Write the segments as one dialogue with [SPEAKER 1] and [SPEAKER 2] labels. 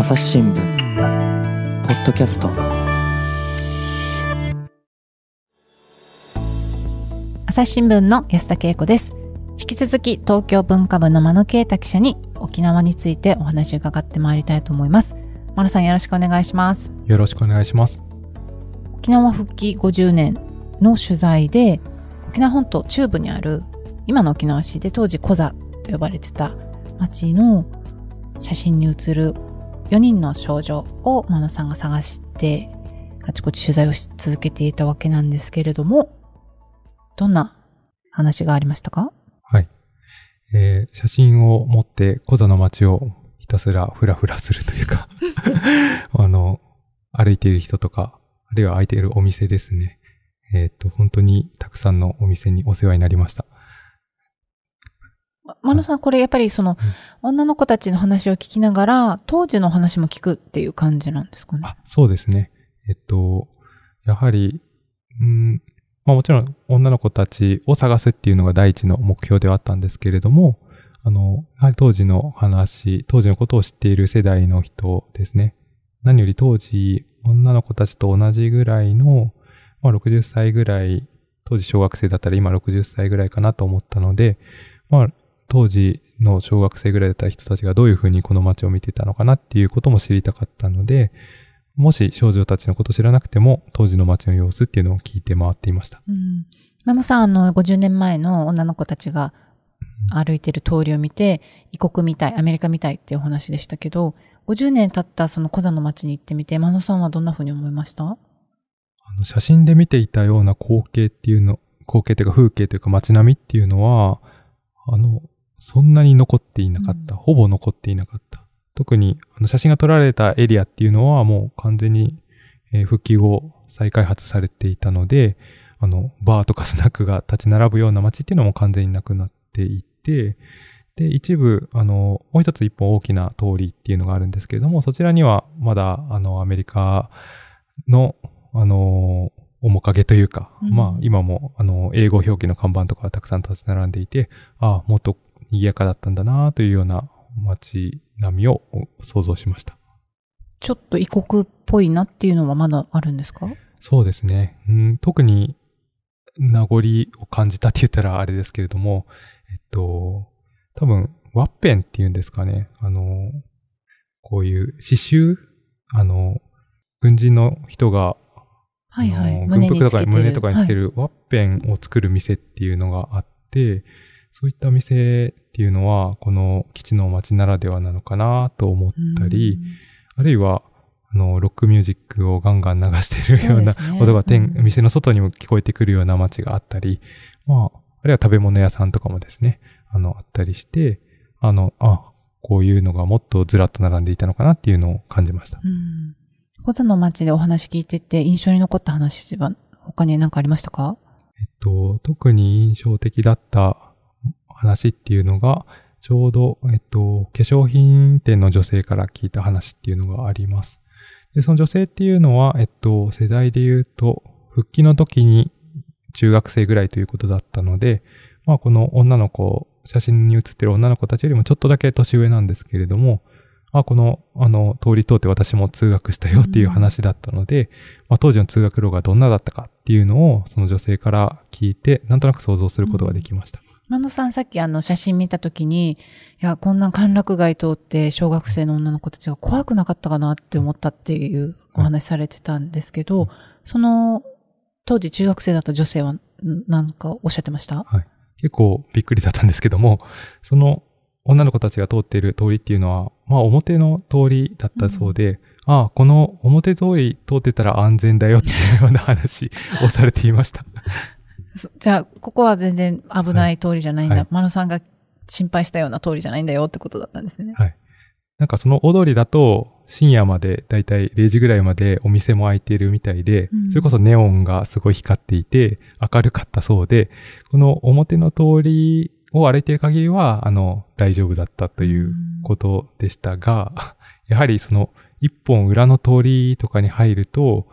[SPEAKER 1] 朝日新聞ポッドキャスト。
[SPEAKER 2] 朝日新聞の安田恵子です。引き続き東京文化部の間野啓太記者に沖縄についてお話を伺ってまいりたいと思います。間野さんよろしくお願いします。
[SPEAKER 3] よろしくお願いします。
[SPEAKER 2] 沖縄復帰50年の取材で沖縄本島中部にある今の沖縄市で当時コザと呼ばれてた町の写真に写る4人の少女を真野さんが探してあちこち取材をし続けていたわけなんですけれどもどんな話がありましたか？
[SPEAKER 3] はい、えー、写真を持ってコザの街をひたすらフラフラするというか あの歩いている人とかあるいは空いているお店ですね。えっ、ー、と本当にたくさんのお店にお世話になりました
[SPEAKER 2] 真野さん、これやっぱりその、女の子たちの話を聞きながら、当時の話も聞くっていう感じなんですかね？あ
[SPEAKER 3] そうですね。えっと、やはり、うん、まあもちろん女の子たちを探すっていうのが第一の目標ではあったんですけれども、あの、やはり当時の話、当時のことを知っている世代の人ですね。何より当時、女の子たちと同じぐらいの、まあ60歳ぐらい、当時小学生だったら今60歳ぐらいかなと思ったので、まあ当時の小学生ぐらいだった人たちがどういうふうにこの街を見てたのかなっていうことも知りたかったので、もし少女たちのことを知らなくても、当時の街の様子っていうのを聞いて回っていました。うん。
[SPEAKER 2] マ野さん、あの、50年前の女の子たちが歩いてる通りを見て、異国みたい、アメリカみたいっていうお話でしたけど、50年経ったそのコザの街に行ってみて、真野さんはどんなふうに思いました？あ
[SPEAKER 3] の写真で見ていたような光景っていうの、光景というか風景というか街並みっていうのは、あの、そんなに残っていなかった。ほぼ残っていなかった。特にあの写真が撮られたエリアっていうのはもう完全に、えー、復帰後再開発されていたので、あの、バーとかスナックが立ち並ぶような街っていうのも完全になくなっていて、で、一部、あの、もう一つ一本大きな通りっていうのがあるんですけれども、そちらにはまだ、あの、アメリカの、あの、面影というか、うん、まあ、今も、あの、英語表記の看板とかたくさん立ち並んでいて、ああ、もっと賑やかだったんだなというような街並みを想像しました。
[SPEAKER 2] ちょっと異国っぽいなっていうのはまだあるんですか？
[SPEAKER 3] そうですね。うん、特に名残を感じたって言ったらあれですけれども、えっと、多分、ワッペンっていうんですかね。あの、こういう刺繍あの、軍人の人が、
[SPEAKER 2] はいはい、
[SPEAKER 3] 軍服とか胸とかにつけるワッペンを作る店っていうのがあって、そういった店っていうのは、この基地の街ならではなのかなと思ったり、あるいは、あの、ロックミュージックをガンガン流してるような音が店、うん、店の外にも聞こえてくるような街があったり、まあ、あるいは食べ物屋さんとかもですね、あの、あったりして、あの、あ、こういうのがもっとずらっと並んでいたのかなっていうのを感じました。うん。
[SPEAKER 2] コザの街でお話聞いてて印象に残った話は他に何かありましたか？
[SPEAKER 3] えっと、特に印象的だった話っていうのが、ちょうど、えっと、化粧品店の女性から聞いた話っていうのがあります。で、その女性っていうのは、えっと、世代で言うと、復帰の時に中学生ぐらいということだったので、まあ、この女の子、写真に写ってる女の子たちよりもちょっとだけ年上なんですけれども、あ、この、あの、通り通って私も通学したよっていう話だったので、まあ、当時の通学路がどんなだったかっていうのを、その女性から聞いて、なんとなく想像することができました。
[SPEAKER 2] 真野さんさっきあの写真見た時に、いや、こんな歓楽街通って小学生の女の子たちが怖くなかったかなって思ったっていうお話されてたんですけど、その当時中学生だった女性は何かおっしゃってました？
[SPEAKER 3] はい。結構びっくりだったんですけども、その女の子たちが通っている通りっていうのは、まあ表の通りだったそうで、うん、ああ、この表通り通ってたら安全だよっていうような話をされていました。
[SPEAKER 2] じゃあ、ここは全然危ない通りじゃないんだ。はい、マ野さんが心配したような通りじゃないんだよってことだったんですね。
[SPEAKER 3] はい。なんかその大通りだと、深夜まで、だいたい0時ぐらいまでお店も開いているみたいで、うん、それこそネオンがすごい光っていて、明るかったそうで、この表の通りを歩いている限りは、あの、大丈夫だったということでしたが、うん、やはりその一本裏の通りとかに入ると、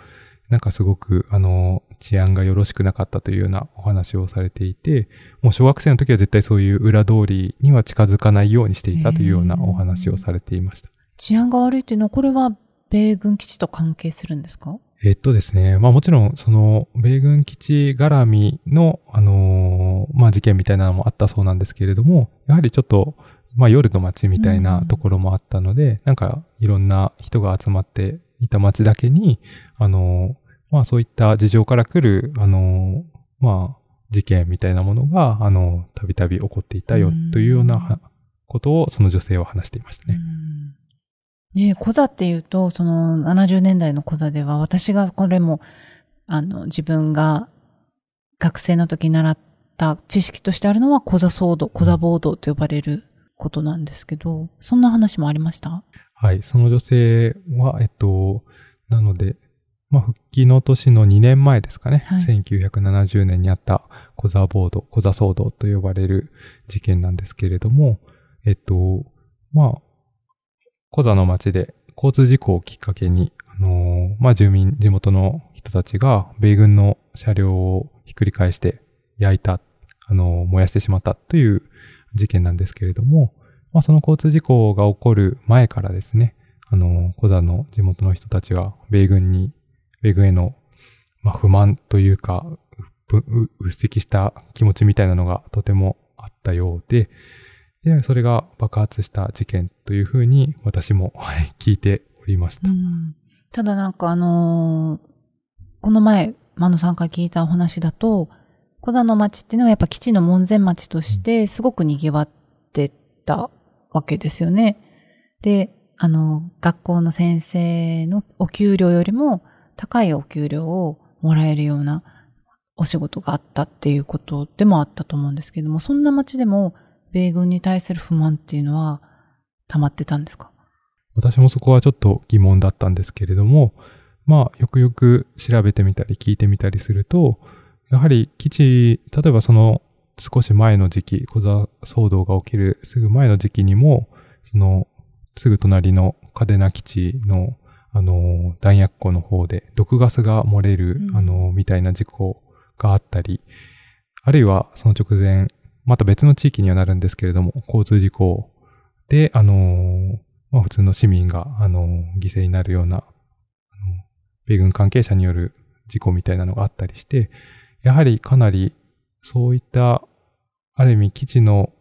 [SPEAKER 3] なんかすごく、あの、治安がよろしくなかったというようなお話をされていて、もう小学生の時は絶対そういう裏通りには近づかないようにしていたというようなお話をされていました。
[SPEAKER 2] 治安が悪いっていうのは、これは米軍基地と関係するんですか？
[SPEAKER 3] えっとですね、まあもちろん、その、米軍基地絡みの、あのーまあ事件みたいなのもあったそうなんですけれども、やはりちょっと、まあ夜の街みたいなところもあったので、なんかいろんな人が集まっていた街だけに、あのーまあそういった事情から来る、あのーまあ事件みたいなものが、あのーたびたび起こっていたよというようなはことをその女性は話していましたね。
[SPEAKER 2] ねえ、コザっていうと、その70年代のコザでは、私がこれも、あの、自分が学生の時に習った知識としてあるのは、コザ騒動、コザ暴動と呼ばれることなんですけど、そんな話もありました？
[SPEAKER 3] はい。その女性は、えっと、なので、まあ、復帰の年の2年前ですかね。
[SPEAKER 2] はい
[SPEAKER 3] 1970年にあったコザボード、コザ騒動と呼ばれる事件なんですけれども、えっと、まあ、コザの町で交通事故をきっかけに、あのーまあ、住民、地元の人たちが米軍の車両をひっくり返して焼いた、あのー燃やしてしまったという事件なんですけれども、まあ、その交通事故が起こる前からですね、あの、コザの地元の人たちは、米軍に、米軍への、まあ、不満というか、ぶううっせきした気持ちみたいなのがとてもあったようで、で、それが爆発した事件というふうに私もはい聞いておりました。
[SPEAKER 2] うんただなんかあのーこの前、マノさんから聞いたお話だと、コザの町っていうのはやっぱ基地の門前町としてすごく賑わってたわけですよね。で、あの、学校の先生のお給料よりも高いお給料をもらえるようなお仕事があったっていうことでもあったと思うんですけども、そんな町でも米軍に対する不満っていうのは溜まってたんですか？
[SPEAKER 3] 私もそこはちょっと疑問だったんですけれども、まあ、よくよく調べてみたり聞いてみたりすると、やはり基地、例えばその少し前の時期、小座騒動が起きるすぐ前の時期にも、そのすぐ隣の嘉手納基地の、あの、弾薬庫の方で毒ガスが漏れる、
[SPEAKER 2] うん。
[SPEAKER 3] あの、みたいな事故があったり、あるいはその直前、また別の地域にはなるんですけれども、交通事故で、あの、まあ普通の市民が、あの、犠牲になるような、米軍関係者による事故みたいなのがあったりして、やはりかなりそういった、ある意味基地の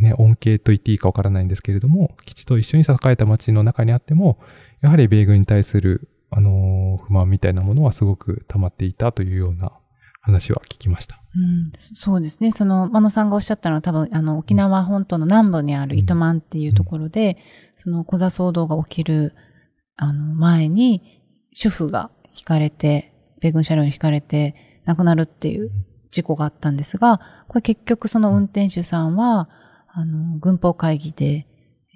[SPEAKER 3] ね、恩恵と言っていいかわからないんですけれども、基地と一緒に栄えた町の中にあっても、やはり米軍に対する、あの、不満みたいなものはすごく溜まっていたというような話は聞きました。
[SPEAKER 2] うん、そそうですね。その、真野さんがおっしゃったのは多分、あの、沖縄本島の南部にある糸満っていうところで、その、小座騒動が起きる、あの、前に、主婦が引かれて、米軍車両に引かれて、亡くなるっていう事故があったんですが、これ結局その運転手さんは、あの、軍法会議で、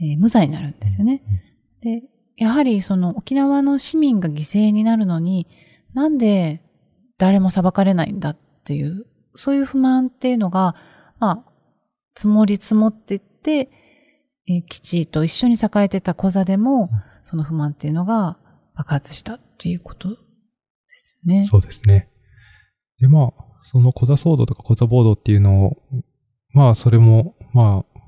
[SPEAKER 2] えー無罪になるんですよね。で、やはりその沖縄の市民が犠牲になるのに、なんで誰も裁かれないんだっていう、そういう不満っていうのが、まあ、積もり積もっていって、えー基地と一緒に栄えてた小座でも、その不満っていうのが爆発したっていうことですよね。
[SPEAKER 3] そうですね。で、まあ、その小座騒動とか小座暴動っていうのを、まあ、それも、まあ、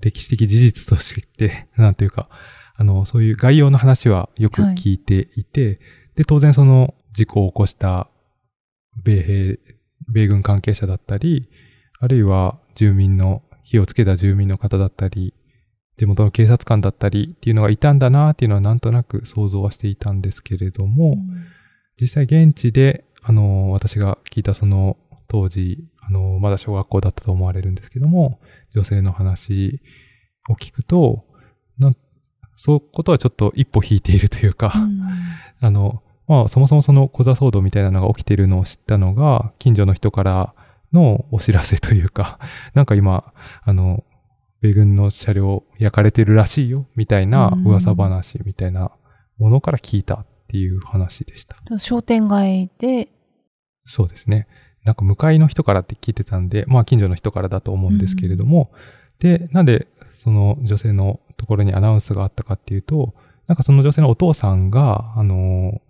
[SPEAKER 3] 歴史的事実として、なんていうか、あの、そういう概要の話はよく聞いていて、で、当然その事故を起こした米兵、米軍関係者だったり、あるいは住民の、火をつけた住民の方だったり、地元の警察官だったりっていうのがいたんだなっていうのはなんとなく想像はしていたんですけれども、
[SPEAKER 2] うん。
[SPEAKER 3] 実際現地で、あの、私が聞いたその当時、あの、まだ小学校だったと思われるんですけども、女性の話を聞くと、なん、そういうことはちょっと一歩引いているというか、
[SPEAKER 2] うん。
[SPEAKER 3] あの、まあ、そもそもその小座騒動みたいなのが起きているのを知ったのが、近所の人からのお知らせというか、なんか今、あの、米軍の車両焼かれてるらしいよ、みたいな噂話みたいなものから聞いたっていう話でした。
[SPEAKER 2] 商店街で、
[SPEAKER 3] そうですね。なんか向かいの人からって聞いてたんで、まあ近所の人からだと思うんですけれども、で、なんでその女性のところにアナウンスがあったかっていうと、なんかその女性のお父さんが、あの、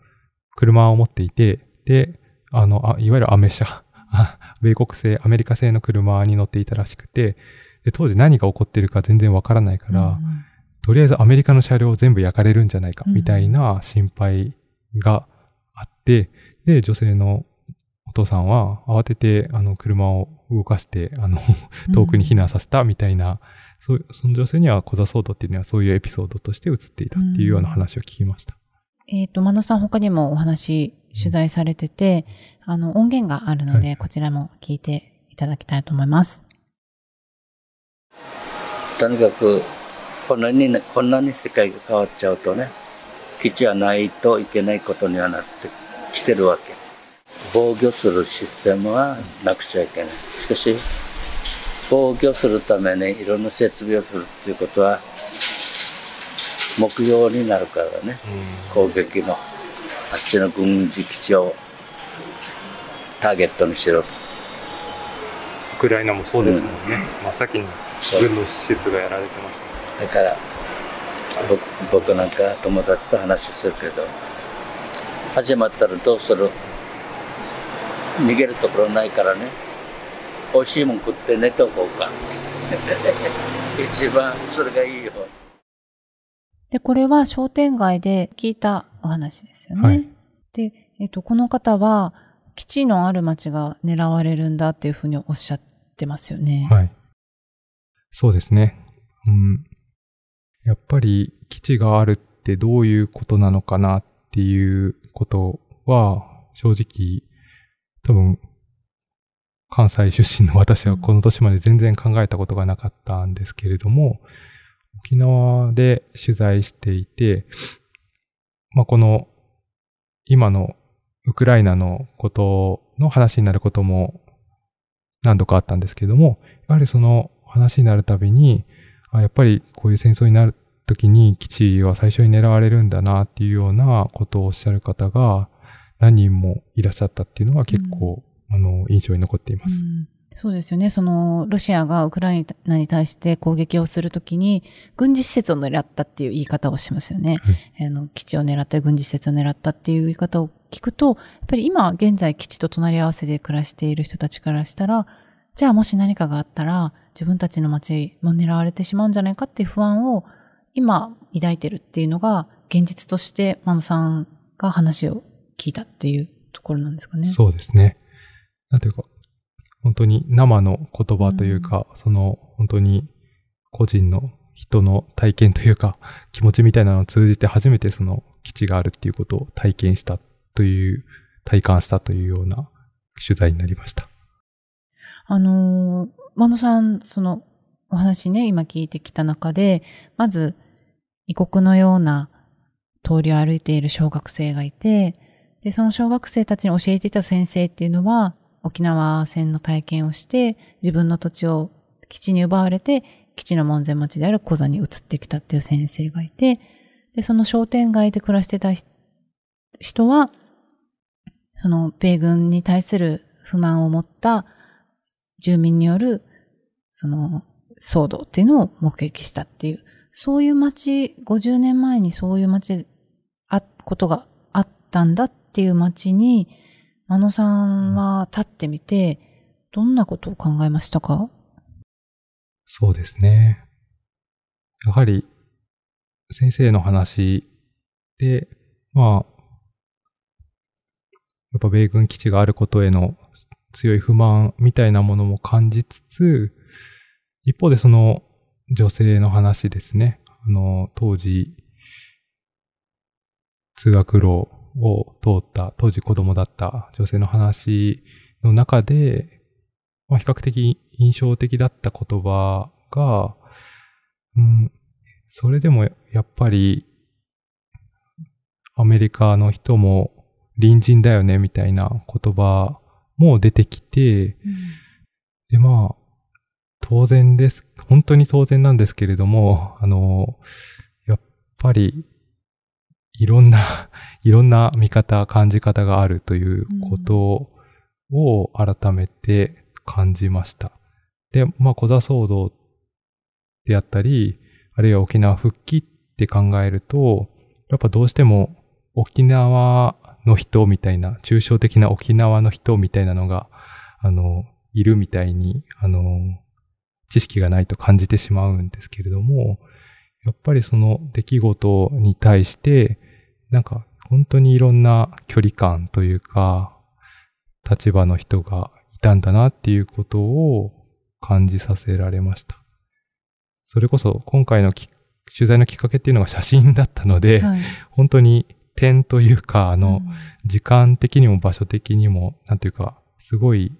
[SPEAKER 3] 車を持っていて、で、あの、あいわゆるアメ車、あ米国製、アメリカ製の車に乗っていたらしくて、で、当時何が起こってるか全然わからないから、
[SPEAKER 2] うん
[SPEAKER 3] とりあえずアメリカの車両全部焼かれるんじゃないか、
[SPEAKER 2] うん。
[SPEAKER 3] みたいな心配があって、で、女性のお父さんは慌てて、あの、車を動かして、あの、遠くに避難させたみたいな、そうその女性にはコザソードっていうのはそういうエピソードとして映っていたっていうような話を聞きました。
[SPEAKER 2] えっ、と、真野さん他にもお話取材されてて、あの、音源があるので、
[SPEAKER 3] はい。
[SPEAKER 2] こちらも聞いていただきたいと思います。
[SPEAKER 4] とにかくこんなにねこんなに世界が変わっちゃうとね基地はないといけないことにはなってきてるわけ。防御するシステムはなくちゃいけない。しかし防御するためにいろんな設備をするっていうことは目標になるからね。攻撃のあっちの軍事基地をターゲットにしろ。と
[SPEAKER 3] ウクライナもそうですもんね。真っ先に軍の施設がやられてます。
[SPEAKER 4] だから僕僕なんか友達と話するけど始まったらどうする？逃げるところないからね美味しいもん食って寝とこうか 一番それがいいよ
[SPEAKER 2] で、これは商店街で聞いたお話ですよね。
[SPEAKER 3] はい
[SPEAKER 2] で、えっ、と、この方は、基地のある町が狙われるんだっていうふうにおっしゃってますよね。
[SPEAKER 3] はい。そうですね。うん。やっぱり基地があるってどういうことなのかなっていうことは、正直、多分、関西出身の私はこの年まで全然考えたことがなかったんですけれども、沖縄で取材していて、まあ、この、今のウクライナのことの話になることも何度かあったんですけれども、やはりその話になるたびに、やっぱりこういう戦争になるときに基地は最初に狙われるんだなっていうようなことをおっしゃる方が何人もいらっしゃったっていうのは結構、あの、印象に残っています。
[SPEAKER 2] うんそうですよね。その、ロシアがウクライナに対して攻撃をするときに、軍事施設を狙ったっていう言い方をしますよね。あの基地を狙ったり、軍事施設を狙ったっていう言い方を聞くと、やっぱり今現在基地と隣り合わせで暮らしている人たちからしたら、じゃあもし何かがあったら、自分たちの街も狙われてしまうんじゃないかっていう不安を今抱いてるっていうのが、現実として、マノさんが話を聞いたっていうところなんですかね。
[SPEAKER 3] そうですね。なんていうか、本当に生の言葉というか、その本当に個人の人の体験というか、気持ちみたいなのを通じて初めてその基地があるっていうことを体験したという、体感したというような取材になりました。
[SPEAKER 2] あのー、マノさん、そのお話ね、今聞いてきた中で、まず、異国のような通りを歩いている小学生がいて、で、その小学生たちに教えていた先生っていうのは、沖縄戦の体験をして、自分の土地を基地に奪われて、基地の門前町である小座に移ってきたっていう先生がいて、で、その商店街で暮らしてた人は、その米軍に対する不満を持った住民による、その、騒動っていうのを目撃したっていう、そういう街、50年前にそういう街、あ、ことがあったんだっていう街に、真野さんは立ってみて、どんなことを考えましたか？
[SPEAKER 3] そうですね。やはり、先生の話で、まあ、やっぱ米軍基地があることへの強い不満みたいなものも感じつつ、一方でその女性の話ですね。あの、当時、通学路を通った、当時子供だった女性の話の中で、まあ、比較的印象的だった言葉が、うん、それでもやっぱり、アメリカの人も隣人だよねみたいな言葉も出てきて、で、まあ、当然です。本当に当然なんですけれども、あの、やっぱり、いろんな、いろんな見方、感じ方があるということを改めて感じました。で、まあ、小座騒動であったり、あるいは沖縄復帰って考えると、やっぱどうしても沖縄の人みたいな、抽象的な沖縄の人みたいなのが、あの、いるみたいに、あの、知識がないと感じてしまうんですけれども、やっぱりその出来事に対して、なんか本当にいろんな距離感というか、立場の人がいたんだなっていうことを感じさせられました。それこそ今回のき取材のきっかけっていうのが写真だったので、
[SPEAKER 2] はい。
[SPEAKER 3] 本当に点というか、あの、
[SPEAKER 2] うん
[SPEAKER 3] 時間的にも場所的にも、なんていうか、すごい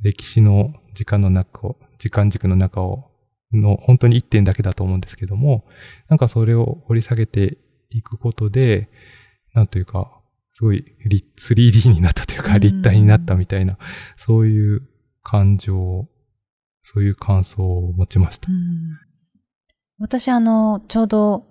[SPEAKER 3] 歴史の時間の中を、時間軸の中を、の本当に一点だけだと思うんですけども、なんかそれを掘り下げていくことで、なんというか、すごい立 3D になったというか、
[SPEAKER 2] うん。
[SPEAKER 3] 立体になったみたいな、そういう感情、そういう感想を持ちました。
[SPEAKER 2] うん。私、あの、ちょうど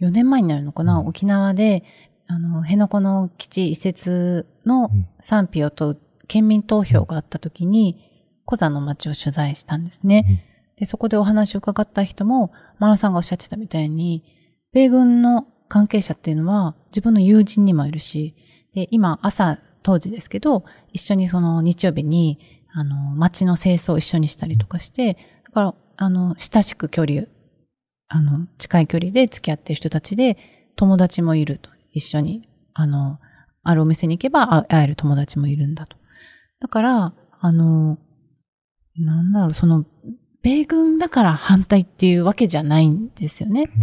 [SPEAKER 2] 4年前になるのかな、
[SPEAKER 3] うん。
[SPEAKER 2] 沖縄で、あの、辺野古の基地移設の
[SPEAKER 3] うん。
[SPEAKER 2] 賛否を問う県民投票があった時に、コザの町を取材したんですね。で、そこでお話を伺った人も、マナさんがおっしゃってたみたいに、米軍の関係者っていうのは自分の友人にもいるし、で、今朝当時ですけど、一緒にその日曜日に、あの、街の清掃を一緒にしたりとかして、だから、あの、親しく距離、あの、近い距離で付き合ってる人たちで、友達もいると。一緒に、あの、あるお店に行けば会える友達もいるんだと。だから、あの、なんだろう、その、米軍だから反対っていうわけじゃないんですよね。
[SPEAKER 3] うん、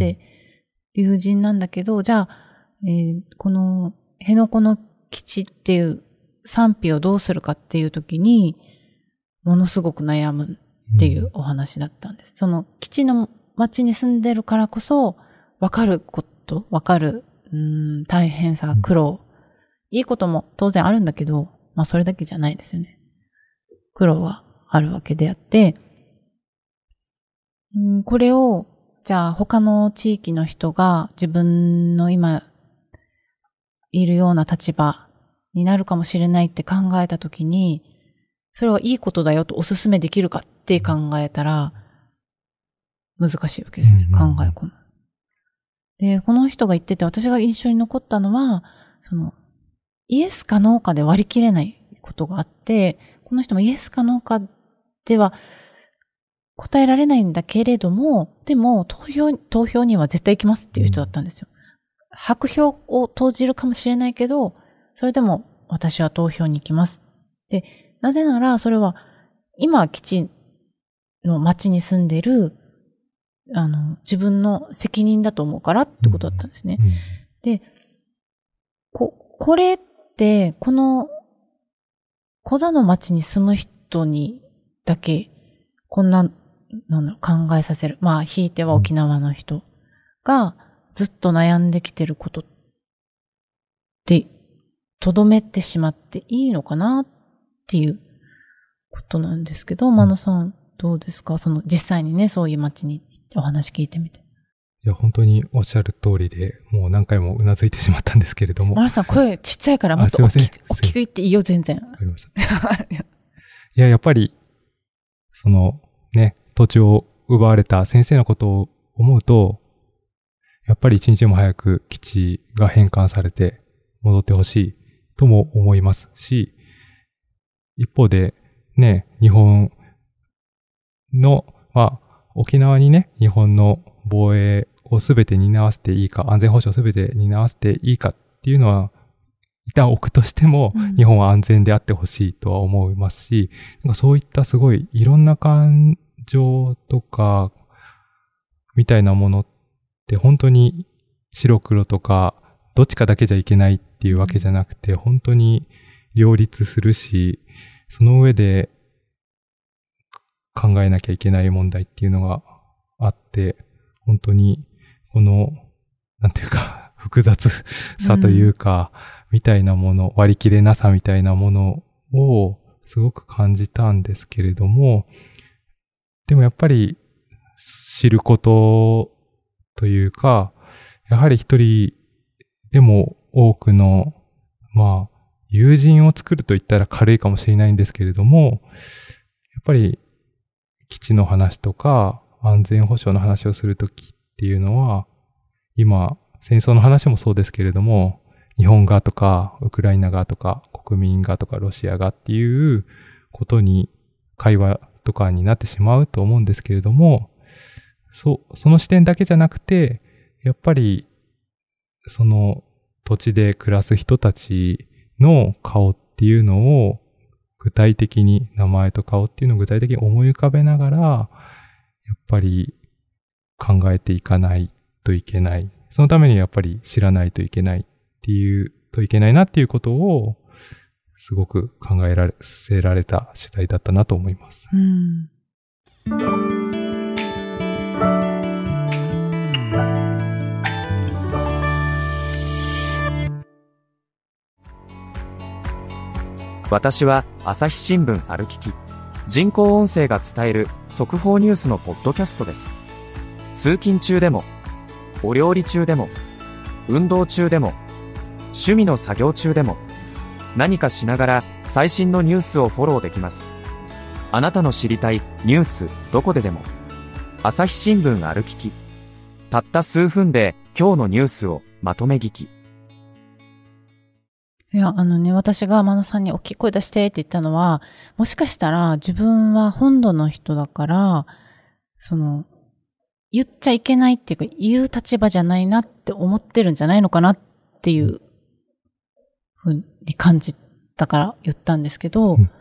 [SPEAKER 2] 友人なんだけど、じゃあ、えーこの、辺野古の基地っていう賛否をどうするかっていう時に、ものすごく悩むっていうお話だったんです。その基地の町に住んでるからこそ、わかること、わかる、うーん、大変さ、苦労。いいことも当然あるんだけど、まあそれだけじゃないですよね。苦労があるわけであって、うんこれを、じゃあ他の地域の人が自分の今いるような立場になるかもしれないって考えたときに、それはいいことだよとお勧めできるかって考えたら、難しいわけですね。考え込む。で、この人が言ってて私が印象に残ったのは、その、イエスかノーかで割り切れないことがあって、この人もイエスかノーかでは答えられないんだけれども、でも投票、投票には絶対行きますっていう人だったんですよ。白票を投じるかもしれないけど、それでも私は投票に行きます。で、なぜならそれは今基地の町に住んでる、あの、自分の責任だと思うからってことだったんですね。
[SPEAKER 3] うん
[SPEAKER 2] で、こ、これって、この、小座の町に住む人にだけ、こんな、なんだろう、考えさせる。まあ、ひいては沖縄の人がずっと悩んできてることって、とどめてしまっていいのかなっていうことなんですけど、真野さん、どうですか？その、実際にね、そういう町に行ってお話聞いてみて。
[SPEAKER 3] いや、本当におっしゃる通りで、もう何回もうなずいてしまったんですけれども。
[SPEAKER 2] 真野さん、声ちっちゃいからもっと大きく、大きく言っていいよ、全然。
[SPEAKER 3] わかりました。いや、やっぱり、その、ね、土地を奪われた先生のことを思うと、やっぱり一日も早く基地が返還されて戻ってほしいとも思いますし、一方で、ね、日本の、まあ、沖縄にね、日本の防衛をすべて担わせていいか、安全保障すべて担わせていいかっていうのは、一旦置くとしても、
[SPEAKER 2] うん。
[SPEAKER 3] 日本は安全であってほしいとは思いますし、なんかそういったすごいいろんな感情とか、みたいなものって本当に白黒とか、どっちかだけじゃいけないっていうわけじゃなくて、本当に両立するし、その上で考えなきゃいけない問題っていうのがあって、本当にこの、なんていうか、複雑さというか、みたいなもの、割り切れなさみたいなものをすごく感じたんですけれども、でもやっぱり知ることというか、やはり一人でも多くの、まあ、友人を作ると言ったら軽いかもしれないんですけれども、やっぱり基地の話とか安全保障の話をするときっていうのは、今、戦争の話もそうですけれども、日本側とか、ウクライナ側とか、国民側とか、ロシア側っていうことに、会話とかになってしまうと思うんですけれども、そ、その視点だけじゃなくて、やっぱり、その土地で暮らす人たちの顔っていうのを具体的に、名前と顔っていうのを具体的に思い浮かべながら、やっぱり考えていかないといけない。そのためにやっぱり知らないといけないっていう、といけないなっていうことを、すごく考えられ、せられた主題だったなと思います。
[SPEAKER 2] うん。
[SPEAKER 5] 私は朝日新聞歩きき人工音声が伝える速報ニュースのポッドキャストです通勤中でもお料理中でも運動中でも趣味の作業中でも何かしながら最新のニュースをフォローできます。あなたの知りたいニュースどこででも。朝日新聞歩きき。たった数分で今日のニュースをまとめ聞き。
[SPEAKER 2] いや、あのね、私が天野さんに大きい声出してって言ったのは、もしかしたら自分は本土の人だから、その、言っちゃいけないっていうか、言う立場じゃないなって思ってるんじゃないのかなっていうふうに感じたから言ったんですけど、
[SPEAKER 3] うん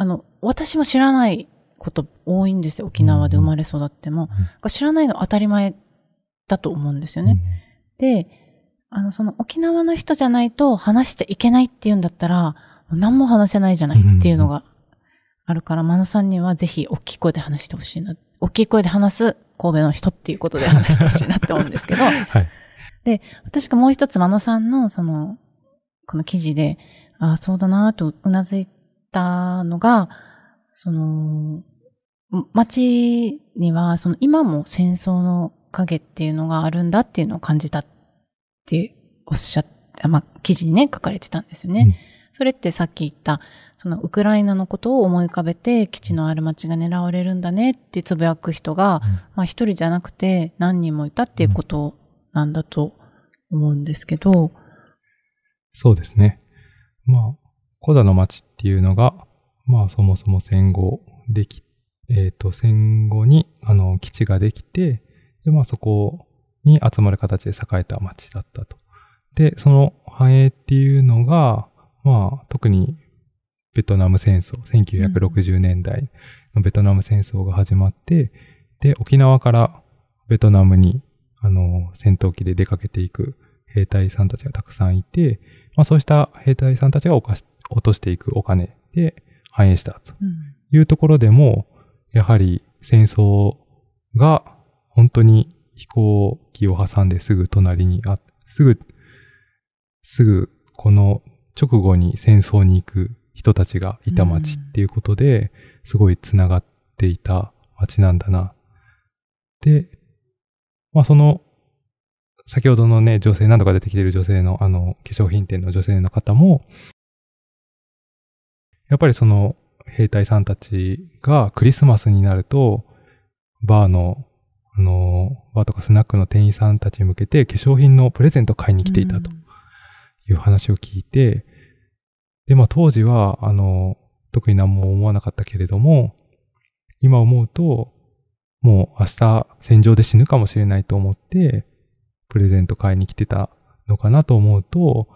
[SPEAKER 2] あの、私も知らないこと多いんですよ。沖縄で生まれ育っても。知らないの当たり前だと思うんですよね。で、あの、その沖縄の人じゃないと話しちゃいけないっていうんだったら、もう何も話せないじゃないっていうのがあるから、マナさんにはぜひ大きい声で話してほしいな。大きい声で話す神戸の人っていうことで話してほしいなって思うんですけど、
[SPEAKER 3] はい。
[SPEAKER 2] 私がもう一つ、マノさんの、その、この記事で、ああ、そうだなとうなずいたのが、その、街には、その今も戦争の影っていうのがあるんだっていうのを感じたっておっしゃって、まあ、記事にね、書かれてたんですよね。
[SPEAKER 3] うん
[SPEAKER 2] それってさっき言った、そのウクライナのことを思い浮かべて基地のある街が狙われるんだねってつぶやく人が、まあ一人じゃなくて何人もいたっていうことなんだと思うんですけど、
[SPEAKER 3] そうですね。まあ、コダの町っていうのが、まあそもそも戦後でき、えっ、と、戦後に、あの、基地ができて、で、まあそこに集まる形で栄えた町だったと。で、その繁栄っていうのが、まあ特にベトナム戦争、1960年代のベトナム戦争が始まって、で、沖縄からベトナムに、あの、戦闘機で出かけていく兵隊さんたちがたくさんいて、まあそうした兵隊さんたちが落としていくお金で反映したと
[SPEAKER 2] うん
[SPEAKER 3] いうところでも、やはり戦争が本当に飛行機を挟んですぐ隣にあ、すぐ、すぐこの直後に戦争に行く人たちがいた街っていうことで、すごい繋がっていた街なんだな。で、まあその先ほどのね、女性、何度か出てきてる女性の、あの、化粧品店の女性の方も、やっぱりその兵隊さんたちがクリスマスになると、バーの、あの、バーとかスナックの店員さんたちに向けて化粧品のプレゼントを買いに来ていたという話を聞いて、で、まあ当時は、あの、特に何も思わなかったけれども、今思うと、もう明日戦場で死ぬかもしれないと思って、プレゼント買いに来てたのかなと思うと、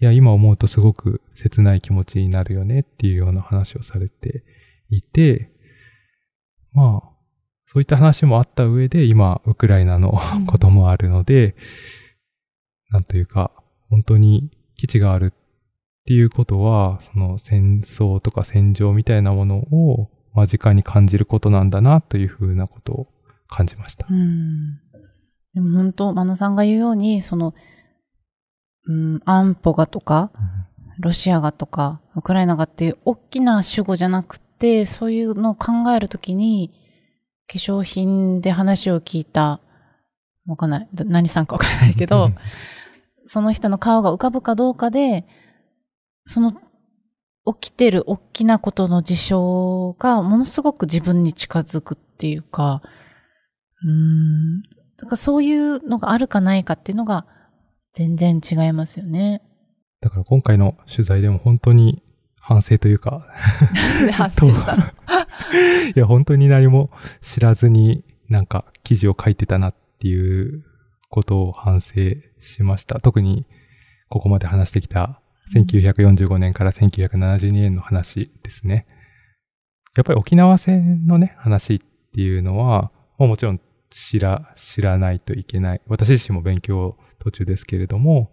[SPEAKER 3] いや、今思うとすごく切ない気持ちになるよねっていうような話をされていて、まあ、そういった話もあった上で、今、ウクライナのこともあるので、なんというか、本当に基地があるっていうことは、その戦争とか戦場みたいなものを間近に感じることなんだなというふうなことを感じました。
[SPEAKER 2] うん。でも本当、真野さんが言うように、その、うん、安保がとか、ロシアがとか、ウクライナがっていう大きな主語じゃなくて、そういうのを考えるときに、化粧品で話を聞いた、わかんない、だ何さんかわかんないけど、その人の顔が浮かぶかどうかで、その起きてる大きなことの事象がものすごく自分に近づくっていうか、うーん、だからそういうのがあるかないかっていうのが全然違いますよね。
[SPEAKER 3] だから今回の取材でも本当に反省というか、
[SPEAKER 2] で発生したの。
[SPEAKER 3] いや、本当に何も知らずになんか記事を書いてたなっていうことを反省しました。特にここまで話してきた1945年から1972年の話ですね。やっぱり沖縄戦のね、話っていうのは、ももちろん知ら、知らないといけない。私自身も勉強途中ですけれども、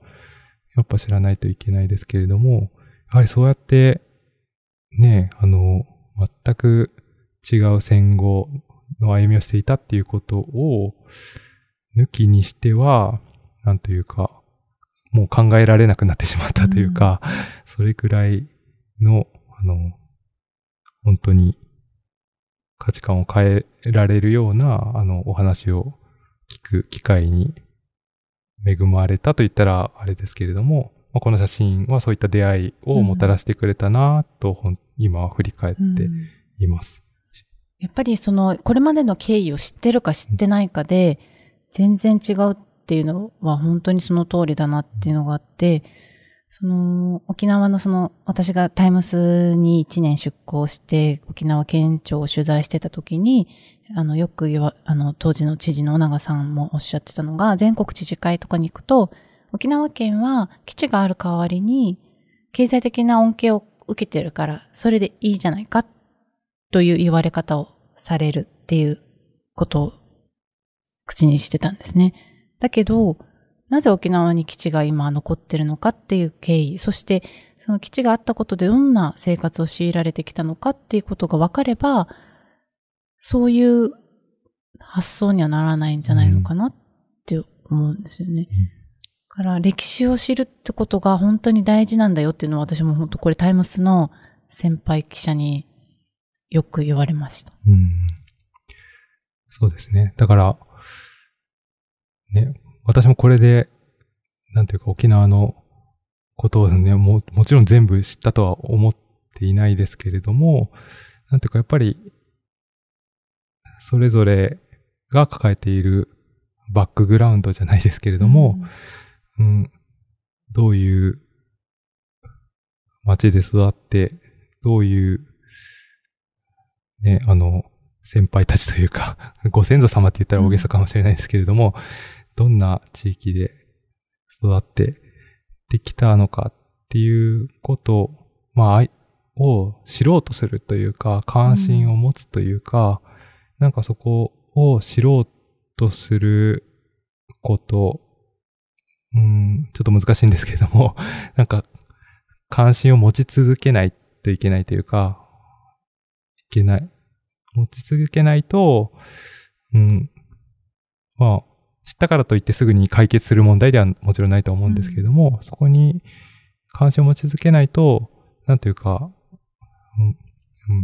[SPEAKER 3] やっぱ知らないといけないですけれども、やはりそうやって、ね、あの、全く違う戦後の歩みをしていたっていうことを抜きにしては、なんというか、もう考えられなくなってしまったというか、うん、それくらいの、あの、本当に価値観を変えられるような、あの、お話を聞く機会に恵まれたと言ったらあれですけれども、まあ、この写真はそういった出会いをもたらしてくれたなと、うん、今は振り返っています、
[SPEAKER 2] うん。やっぱりその、これまでの経緯を知ってるか知ってないかで、全然違うっていうのは本当にその通りだなっていうのがあって、その、沖縄のその、私がタイムスに1年出向して、沖縄県庁を取材してた時に、あの、よく言わ、あの、当時の知事の長さんもおっしゃってたのが、全国知事会とかに行くと、沖縄県は基地がある代わりに、経済的な恩恵を受けてるから、それでいいじゃないか、という言われ方をされるっていうことを口にしてたんですね。だけど、なぜ沖縄に基地が今残ってるのかっていう経緯、そしてその基地があったことでどんな生活を強いられてきたのかっていうことが分かれば、そういう発想にはならないんじゃないのかなって思うんですよね。うん、から歴史を知るってことが本当に大事なんだよっていうのは私も本当これタイムスの先輩記者によく言われました。
[SPEAKER 3] うん、そうですね。だから、ね、私もこれで、なんていうか沖縄のことをね、も、もちろん全部知ったとは思っていないですけれども、なんていうかやっぱり、それぞれが抱えているバックグラウンドじゃないですけれども、うん、うん、どういう街で育って、どういう、ね、あの、先輩たちというか、ご先祖様って言ったら大げさかもしれないですけれども、どんな地域で育ってできたのかっていうことまあ、を知ろうとするというか、関心を持つというか、うん、なんかそこを知ろうとすること、うん、ちょっと難しいんですけれども、なんか関心を持ち続けないといけないというか、いけない。持ち続けないと、うん、まあ、知ったからといってすぐに解決する問題ではもちろんないと思うんですけれども、うん、そこに関心を持ち続けないと、なんというか、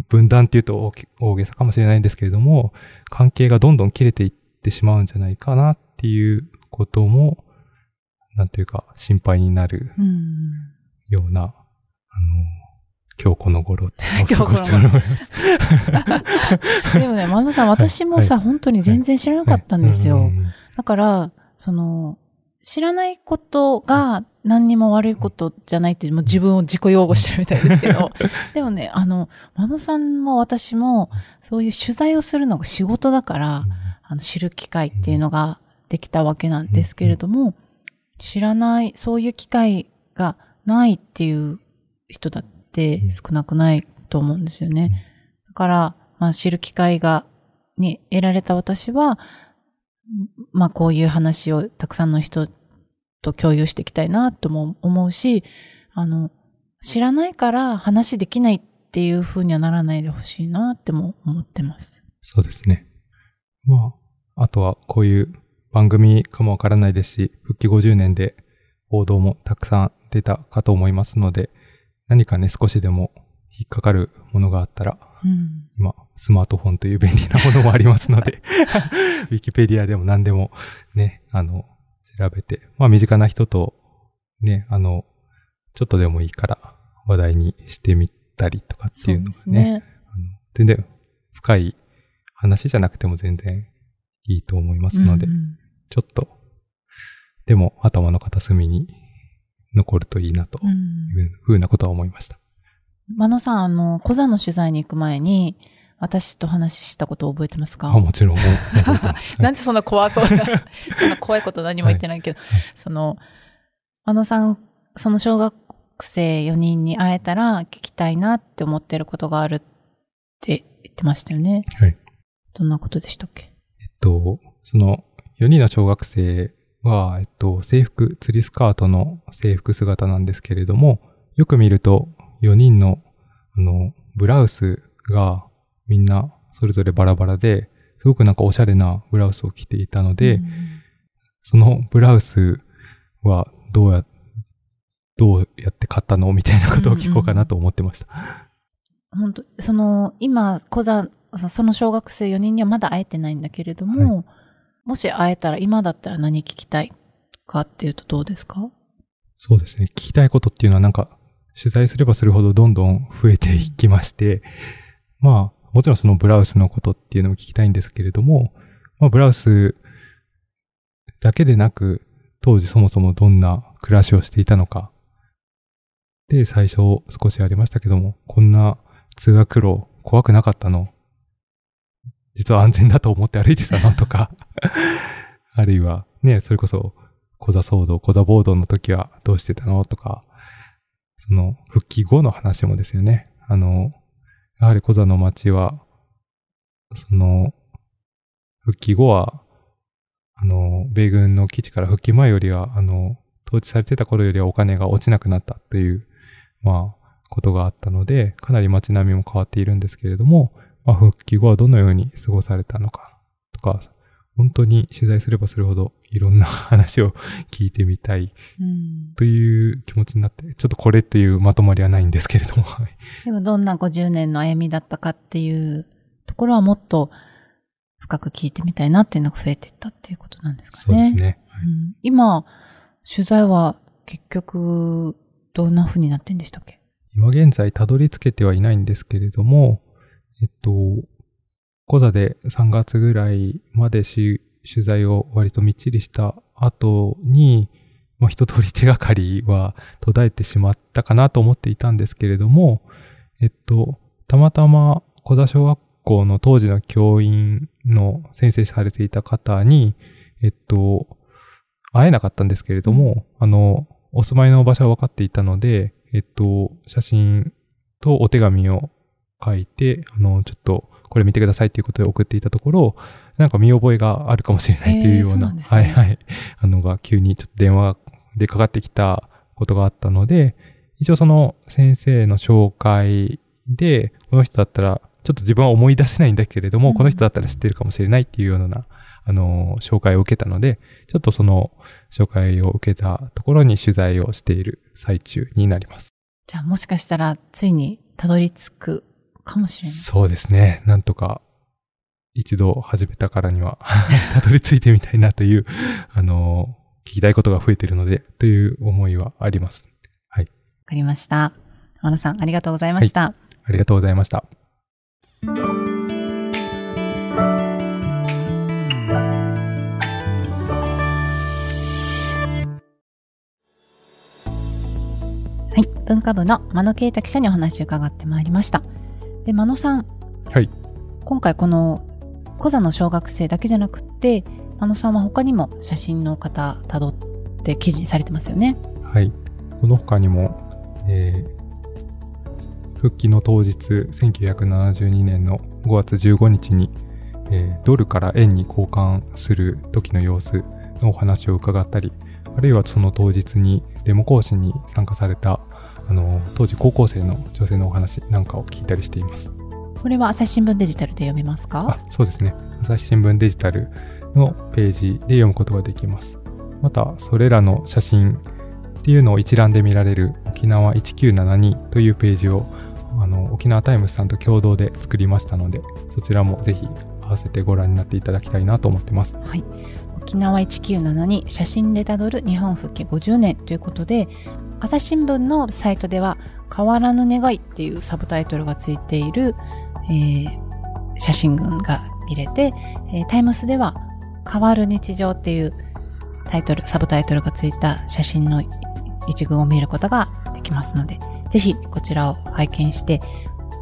[SPEAKER 3] 分断っていうと大げさかもしれないんですけれども、関係がどんどん切れていってしまうんじゃないかなっていうことも、なんというか心配になるような、うん、あの、今日この頃。って過ごしております。
[SPEAKER 2] でもね、マノさん、私もさ、はい、本当に全然知らなかったんですよ。はい。だから、その、知らないことが何にも悪いことじゃないって、もう自分を自己擁護してるみたいですけど、でもね、あの、真野さんも私も、そういう取材をするのが仕事だから、あの、知る機会っていうのができたわけなんですけれども、知らない、そういう機会がないっていう人だって少なくないと思うんですよね。だから、まあ、知る機会が、に得られた私は、まあこういう話をたくさんの人と共有していきたいなとも思うし、あの、知らないから話できないっていう風にはならないでほしいなっても思ってます。
[SPEAKER 3] そうですね。まあ、あとはこういう番組かもわからないですし、復帰50年で報道もたくさん出たかと思いますので、何かね、少しでも引っかかるものがあったら、うん、今、スマートフォンという便利なものもありますので、ウィキペディアでも何でもね、あの、調べて、まあ身近な人とね、あの、ちょっとでもいいから話題にしてみたりとかっていうのがね、ね。あの全然深い話じゃなくても全然いいと思いますので、うんうん、ちょっと、でも頭の片隅に残るといいなというふうなことは思いました。
[SPEAKER 2] 真野さん、あの、小座の取材に行く前に、私と話したこと覚えてますか？
[SPEAKER 3] あ、もちろん。
[SPEAKER 2] なんでそんな怖そうな、そんな怖いこと何も言ってない。けど、その、あのさん、その小学生4人に会えたら聞きたいなって思ってることがあるって言ってましたよね。
[SPEAKER 3] はい。
[SPEAKER 2] どんなことでしたっけ？
[SPEAKER 3] えっと、その4人の小学生は、えっと、制服、釣りスカートの制服姿なんですけれども、よく見ると4人の、あの、ブラウスがみんなそれぞれバラバラで、すごくなんかおしゃれなブラウスを着ていたので、
[SPEAKER 2] うん
[SPEAKER 3] そのブラウスはどうや、どうやって買ったの？みたいなことを聞こうかなと思ってました。
[SPEAKER 2] 本当その、今、小座、その小学生4人にはまだ会えてないんだけれども、もし会えたら、今だったら何聞きたいかっていうとどうですか？
[SPEAKER 3] そうですね。聞きたいことっていうのはなんか、取材すればするほどどんどん増えていきまして、まあ、もちろんそのブラウスのことっていうのも聞きたいんですけれども、まあ、ブラウスだけでなく、当時そもそもどんな暮らしをしていたのか。で、最初少しありましたけども、こんな通学路怖くなかったの実は安全だと思って歩いてたのとか、あるいはね、それこそ、小座騒動、小座暴動の時はどうしてたのとか、その復帰後の話もですよね。あの、やはり小座の町は、その、復帰後は、あの、米軍の基地から復帰前よりは、あの、統治されてた頃よりはお金が落ちなくなったという、まあ、ことがあったので、かなり街並みも変わっているんですけれども、まあ、復帰後はどのように過ごされたのか、とか、本当に取材すればするほどいろんな話を聞いてみたい
[SPEAKER 2] うん。
[SPEAKER 3] という気持ちになって、ちょっとこれっていうまとまりはないんですけれども、はい
[SPEAKER 2] でもどんな50年の歩みだったかっていうところはもっと深く聞いてみたいなっていうのが増えていったっていうことなんですかね。
[SPEAKER 3] そうですね。はい
[SPEAKER 2] うん今、取材は結局、どんな風になってんでしたっけ？
[SPEAKER 3] 今現在たどり着けてはいないんですけれども、えっと、講座で3月ぐらいまで取材を割とみっちりした後に、まあ、一通り手がかりは途絶えてしまったかなと思っていたんですけれども、えっと、たまたま小座小学校の当時の教員の先生されていた方に、えっと、会えなかったんですけれども、あの、お住まいの場所は分かっていたので、えっと、写真とお手紙を書いて、あの、ちょっとこれ見てくださいっていうことで送っていたところ、なんか見覚えがあるかもしれないっていうような、
[SPEAKER 2] えーそうね。
[SPEAKER 3] はいはい、あのが急にちょっと電話でかかってきたことがあったので、一応その先生の紹介で、この人だったら、ちょっと自分は思い出せないんだけれども、
[SPEAKER 2] うん。
[SPEAKER 3] この人だったら知ってるかもしれないっていうような、あの、紹介を受けたので、ちょっとその紹介を受けたところに取材をしている最中になります。
[SPEAKER 2] じゃあもしかしたらついにたどり着くかもしれない。
[SPEAKER 3] そうですね。なんとか、一度始めたからには、たどり着いてみたいなという、あの、聞きたいことが増えているので、という思いはあります。
[SPEAKER 2] わかりました。天野さん、ありがとうございました。
[SPEAKER 3] ありがとうございました。
[SPEAKER 2] はい。文化部の真野啓太記者にお話を伺ってまいりました。で、真野さん。
[SPEAKER 3] はい。
[SPEAKER 2] 今回この、小座の小学生だけじゃなくって、真野さんは他にも写真の方辿って記事にされてますよね。
[SPEAKER 3] はい。この他にも、えー復帰の当日、1972年の5月15日に、えードルから円に交換する時の様子のお話を伺ったり、あるいはその当日にデモ行進に参加された、あの、当時高校生の女性のお話なんかを聞いたりしています。
[SPEAKER 2] これは朝日新聞デジタルで読めますか？
[SPEAKER 3] あ、そうですね。朝日新聞デジタルのページで読むことができます。また、それらの写真っていうのを一覧で見られる沖縄1972というページをあの沖縄タイムズさんと共同で作りましたので、そちらもぜひ合わせてご覧になっていただきたいなと思ってます。
[SPEAKER 2] はい。沖縄1972写真でたどる日本復帰50年ということで、朝日新聞のサイトでは変わらぬ願いっていうサブタイトルがついている、えー写真群が見れて、えータイムスでは変わる日常っていうタイトル、サブタイトルがついた写真の一群を見ることができますので、ぜひこちらを拝見して、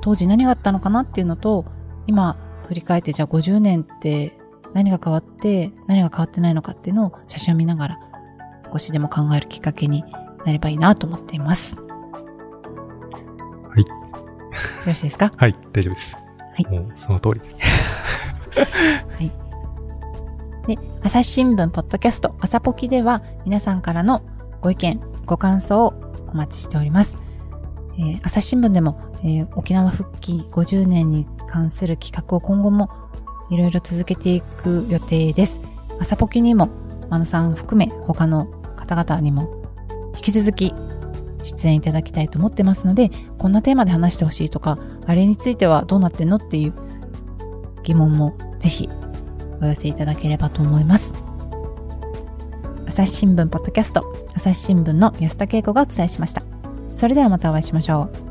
[SPEAKER 2] 当時何があったのかなっていうのと、今振り返ってじゃあ50年って何が変わって何が変わってないのかっていうのを写真を見ながら少しでも考えるきっかけになればいいなと思っています。
[SPEAKER 3] はい。
[SPEAKER 2] よろしいですか？
[SPEAKER 3] はい、大丈夫です。
[SPEAKER 2] い
[SPEAKER 3] もうその通りです。
[SPEAKER 2] で、朝日新聞ポッドキャスト朝ポキでは皆さんからのご意見、ご感想をお待ちしております。えー朝日新聞でも、えー沖縄復帰50年に関する企画を今後もいろいろ続けていく予定です。朝ポキにも、真野さん含め他の方々にも引き続き出演いただきたいと思ってますので、こんなテーマで話してほしいとか、あれについてはどうなってんのっていう疑問もぜひお寄せいただければと思います。朝日新聞ポッドキャスト、朝日新聞の安田恵子がお伝えしました。それではまたお会いしましょう。